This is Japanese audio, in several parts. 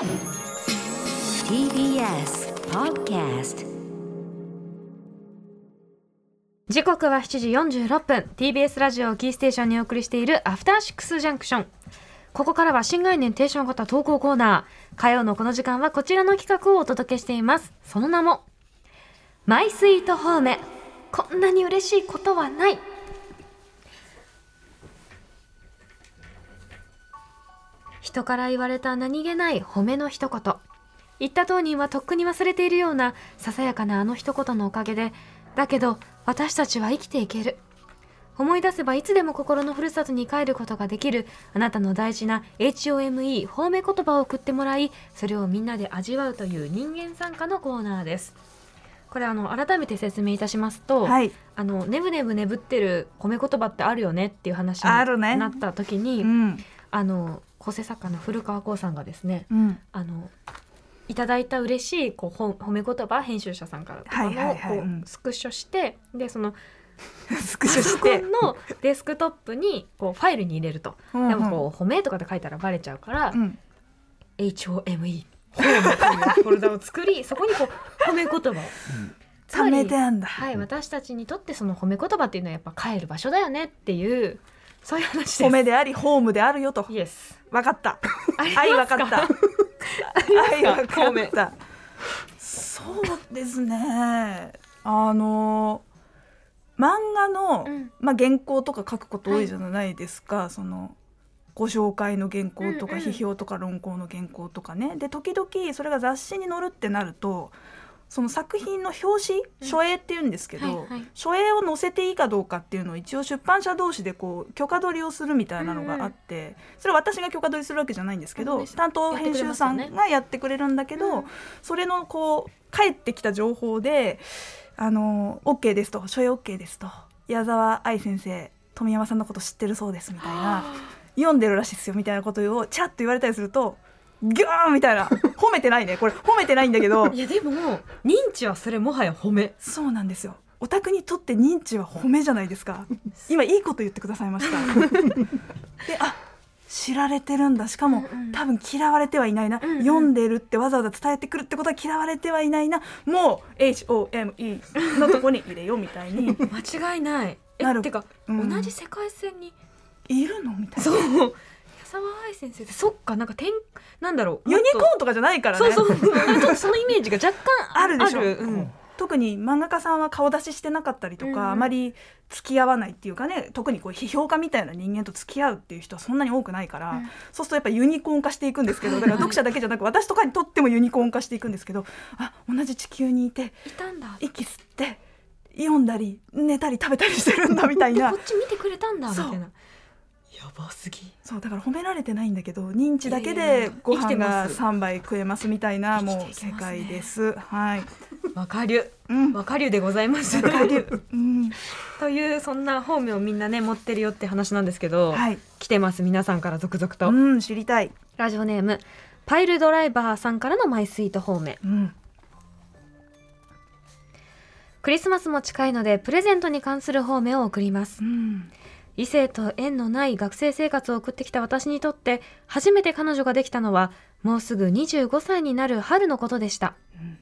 TBS Podcast 時刻は7時46分。TBS ラジオをキーステーションにお送りしているアフターシックスジャンクションここからは新概念テーション型投稿コーナー。火曜のこの時間はこちらの企画をお届けしています。その名もマイスイートホームこんなに嬉しいことはない。人から言われた何気ない褒めの一言。言った当人はとっくに忘れているようなささやかなあの一言のおかげで。だけど私たちは生きていける。思い出せばいつでも心のふるさとに帰ることができる。あなたの大事な HOME 褒め言葉を送ってもらいそれをみんなで味わうという人間参加のコーナーです。これあの改めて説明いたしますと、はい。あのねぶねぶ眠ってる褒め言葉ってあるよねっていう話になった時に、うん。あの構成作家の古川光さんがですねうん。あのいただいた嬉しいこうほ褒め言葉編集者さんからとかをスクショしてでそのスクショして？ンのデスクトップにこうファイルに入れると、うんでもこう褒めとかで書いたらバレちゃうから、うん。HOME ホームというフォルダを作りそこにこう褒め言葉をつまたりめてあんだ。はい、私たちにとってその褒め言葉っていうのはやっぱ帰る場所だよねっていうそういう話です。褒めであり、ホームであるよと。イエス。わかった。愛わますか？った。愛わかった。そうですね。あの漫画の、うんまあ原稿とか書くこと多いじゃないですか。そのご紹介の原稿とか、うんうん批評とか論考の原稿とかね。で時々それが雑誌に載るってなると。その作品の表紙、書影って言うんですけど、はいはい。書影を載せていいかどうかっていうのを一応出版社同士でこう許可取りをするみたいなのがあって、それは私が許可取りするわけじゃないんですけど、そうです担当編集さんがやってくれるんだけど、うん。それのこう返ってきた情報で「あの OK です」と「書影 OK です」と「矢沢愛先生富山さんのこと知ってるそうです」みたいな「読んでるらしいですよ」みたいなことをチャッと言われたりするとギューンみたいな。褒めてないね。これ褒めてないんだけど。いやでも認知はそれもはや褒め。そうなんですよ。オタクにとって認知は褒めじゃないですか。今いいこと言ってくださいました。であ知られてるんだ。しかも、うんうん。多分嫌われてはいないな、うんうん。読んでるってわざわざ伝えてくるってことは嫌われてはいないな。もう HOME のとこに入れようみたいに。間違いない。えなる。てか、うん。同じ世界線にいるの？みたいそう沢愛先生ってそっかなんか点なんだろうユニコーンと。かじゃないからね。とそうそう。ちょっとそのイメージが若干あるでしょ。うん。特に漫画家さんは顔出ししてなかったりとか、うんうん。あまり付き合わないっていうかね特にこう批評家みたいな人間と付き合うっていう人はそんなに多くないから、うん。そうするとやっぱユニコーン化していくんですけどだから読者だけじゃなく私とかにとってもユニコーン化していくんですけどあ同じ地球にいていたんだ。息吸って読んだり寝たり食べたりしてるんだみたいな。でこっち見てくれたんだみたいな。やばすぎ。そうだから褒められてないんだけど認知だけでご飯がます3杯食えますみたいなもう世界です。はい。わかりゅ。うん。わかりゅでございます。わかる。うん。というそんな方面をみんなね持ってるよって話なんですけど、はい。来てます皆さんから続々と、うん知りたい。ラジオネームパイルドライバーさんからのマイスイート方面うん。クリスマスも近いのでプレゼントに関する方面を送りますうん。異性と縁のない学生生活を送ってきた私にとって初めて彼女ができたのはもうすぐ25歳になる春のことでした、うん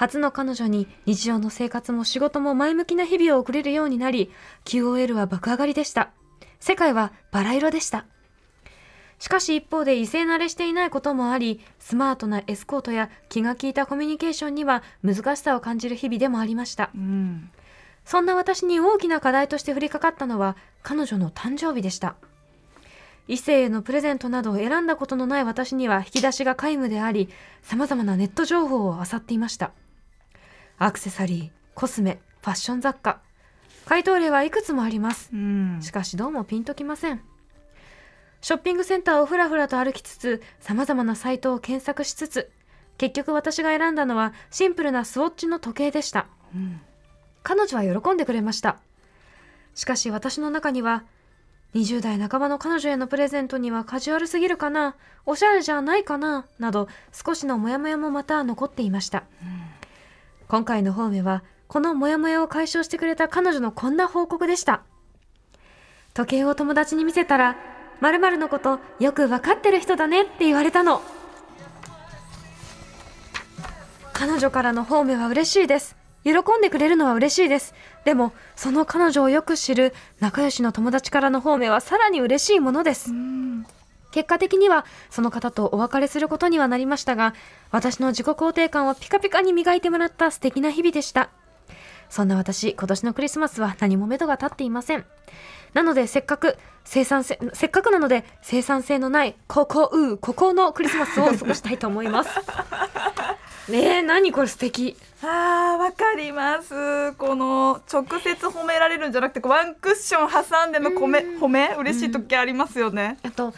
初の彼女に日常の生活も仕事も前向きな日々を送れるようになり QOL は爆上がりでした。世界はバラ色でした。しかし一方で異性慣れしていないこともありスマートなエスコートや気が利いたコミュニケーションには難しさを感じる日々でもありました。うん。そんな私に大きな課題として降りかかったのは彼女の誕生日でした。異性へのプレゼントなどを選んだことのない私には引き出しが皆無であり、様々なネット情報を漁っていました。アクセサリー、コスメ、ファッション雑貨。回答例はいくつもあります。うん。しかしどうもピンときません。ショッピングセンターをふらふらと歩きつつ、様々なサイトを検索しつつ、結局私が選んだのはシンプルなスウォッチの時計でした。うん。彼女は喜んでくれました。しかし私の中には、20代半ばの彼女へのプレゼントにはカジュアルすぎるかな、おしゃれじゃないかな、など少しのモヤモヤもまた残っていました。今回の方面は、このモヤモヤを解消してくれた彼女のこんな報告でした。時計を友達に見せたら、〇〇のことよくわかってる人だねって言われたの。彼女からの褒めは嬉しいです喜んでくれるのは嬉しいです。でもその彼女をよく知る仲良しの友達からの褒めはさらに嬉しいものです。結果的にはその方とお別れすることにはなりましたが私の自己肯定感をピカピカに磨いてもらった素敵な日々でした。そんな私今年のクリスマスは何も目処が立っていません。なのでせっかく生産性せっかくなので生産性のないここうここのクリスマスを過ごしたいと思います。ねえ何これ素敵。あーわかります。この直接褒められるんじゃなくてワンクッション挟んでの褒めうん。褒め？嬉しい時ありますよね、あと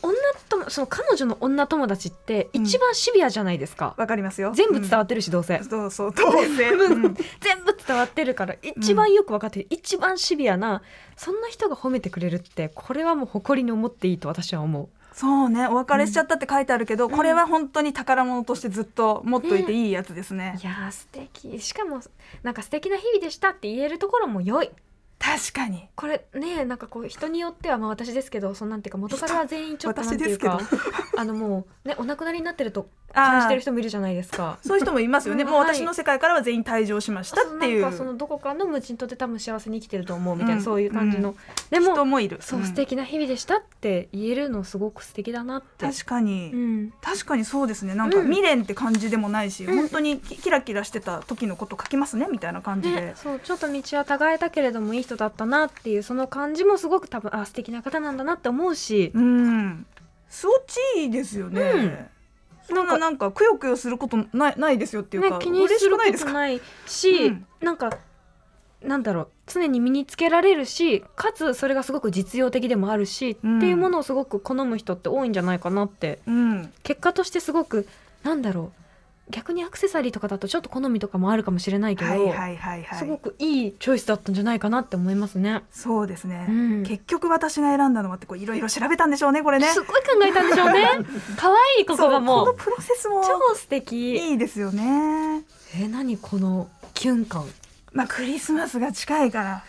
女とその彼女の女友達って一番シビアじゃないですか、わかりますよ。全部伝わっってるしどうせ、そうそうどうせ、うん。全部伝わってるから一番よく分かってる、一番シビアなそんな人が褒めてくれるってこれはもう誇りに思っていいと私は思うそうねお別れしちゃったって書いてあるけど、ん。これは本当に宝物としてずっと持っといていいやつですね。いやー素敵。しかもなんか素敵な日々でしたって言えるところも良い確かに。これねなんかこう人によってはまあ私ですけどそんなんていうか元からは全員ちょっとなんていう私かあのもうねお亡くなりになってると感じてる人もいるじゃないですか。そういう人もいますよね、うんもう私の世界からは全員退場しましたっていう。なんかそのどこかの無人島で多分幸せに生きてると思うみたいな、うん。そういう感じの、うでも人もいる。そう、ん。素敵な日々でしたって言えるのすごく素敵だなって。確かに、うん。確かにそうですね。なんかうん未練って感じでもないし、うん本当にキキラキラしてた時のこと書きますねみたいな感じで、ね、そうちょっと道は違えたけれどもいい人だったなっていうその感じもすごく多分あ素敵な方なんだなって思うし、うん。そっちいいですよね、うん。そんななんかくよくよすることないないですよっていうか、ね、気に嬉することないし、うん。なんかなんだろう常に身につけられるしかつそれがすごく実用的でもあるし、うん。っていうものをすごく好む人って多いんじゃないかなって。うん。結果としてすごくなんだろう逆にアクセサリーとかだとちょっと好みとかもあるかもしれないけど、はいはいはいはいすごくいいチョイスだったんじゃないかなって思いますね。そうですね、うん結局私が選んだのはってこういろいろ調べたんでしょうねこれねすごい考えたんでしょうね。可愛いここがもうこのプロセスも超素敵。いいですよねえ何このキュン感。まあクリスマスが近いから。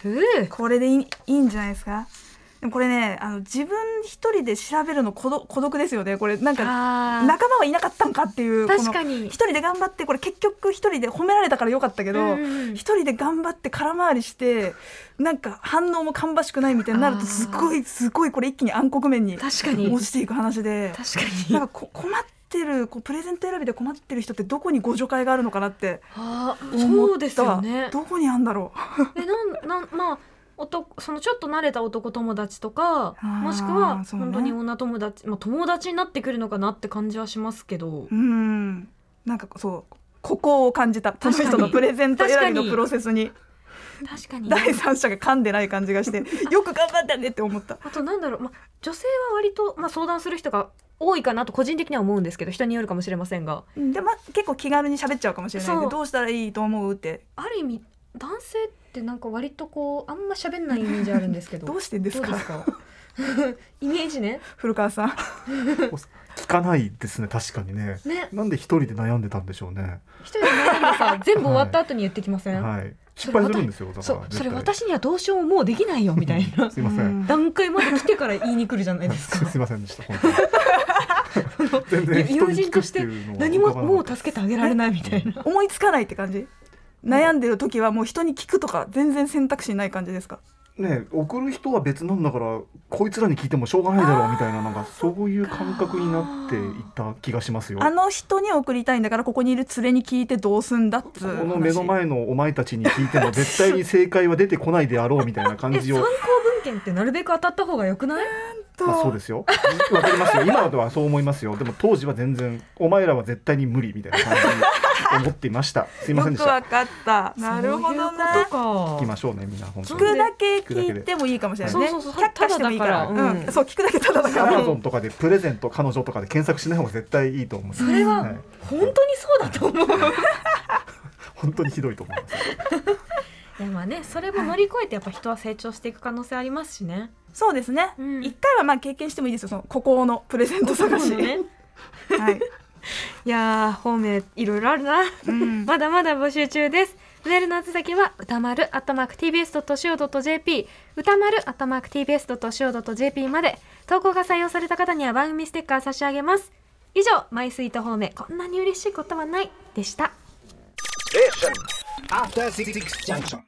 これでいいいいんじゃないですか？でもこれねあの自分一人で調べるの孤独ですよねこれなんか仲間はいなかったんかっていう確かに一。人で頑張ってこれ結局一人で褒められたからよかったけど、うん一人で頑張って空回りしてなんか反応も芳しくないみたいになるとすごいすごいこれ一気に暗黒面に。落ちていく話で確かに。なんかこ困ってるこうプレゼント選びで困ってる人ってどこにご助会があるのかなって思ったそうですよね。どこにあんだろえなんなんまあ男そのちょっと慣れた男友達とかもしくは本当に女友達、まあ、友達になってくるのかなって感じはしますけど。ううん。なんかそうここを感じたこの人のプレゼント選びのプロセスに確かに。第三者が噛んでない感じがして よく頑張ったねって思った。あとなんだろう、まあ、女性は割と、まあ、相談する人が多いかなと個人的には思うんですけど人によるかもしれませんが。うんでまあ結構気軽に喋っちゃうかもしれないんそう。でどうしたらいいと思うって。ある意味男性ってなんか割とこうあんま喋んないイメージあるんですけど。どうしてんですか？どうですか？イメージね。古川さん。聞かないですね確かにね。ね。なんで一人で悩んでたんでしょうね。一人で悩んでさ全部終わった後に言ってきません、はい。失それ敗するんですよだかそうそれ私にはどうしようももうできないよみたいな。すいません。段階まで来てから言いに来るじゃないですか。すいませんでした本当に。全然人に聞くって何ももう助けてあげられないみたいな。思いつかないって感じ？悩んでる時はもう人に聞くとか全然選択肢ない感じですか？ね送る人は別なんだからこいつらに聞いてもしょうがないだろうみたいななんかそういう感覚になっていった気がしますよ。あの人に送りたいんだからここにいる連れに聞いてどうすんだっつこの目の前のお前たちに聞いても絶対に正解は出てこないであろうみたいな感じを え参考文献ってなるべく当たった方がよくない？まあそうですよ。わかりますよ。今ではそう思いますよ。でも当時は全然お前らは絶対に無理みたいな感じに思っていました。すいませんでした。よくわかった。なるほどな。聞きましょうねみんな本当聞にくだけ聞いてもいいかもしれないね。そうそうそう。却下してもいいから。ただだから。うん。うん。そう聞くだけただだかアマらゾンとかでプレゼント彼女とかで検索しない方が絶対いいと思う。それははい。本当にそうだと思う。本当にひどいと思いますいやまあねそれも乗り越えてやっぱ人は成長していく可能性ありますしね。そうですね。うん。一回はまあ経験してもいいですよその孤高のプレゼント探し。ね。はい。いやー方面いろいろあるな。うん。まだまだ募集中です。メールの宛先は歌丸アットマーク tbs.co.jp 歌丸アットマーク tbs.co.jp まで投稿が採用された方には番組ステッカー差し上げます。以上マイスイート方面。こんなに嬉しいことはない。でした After Six Junction.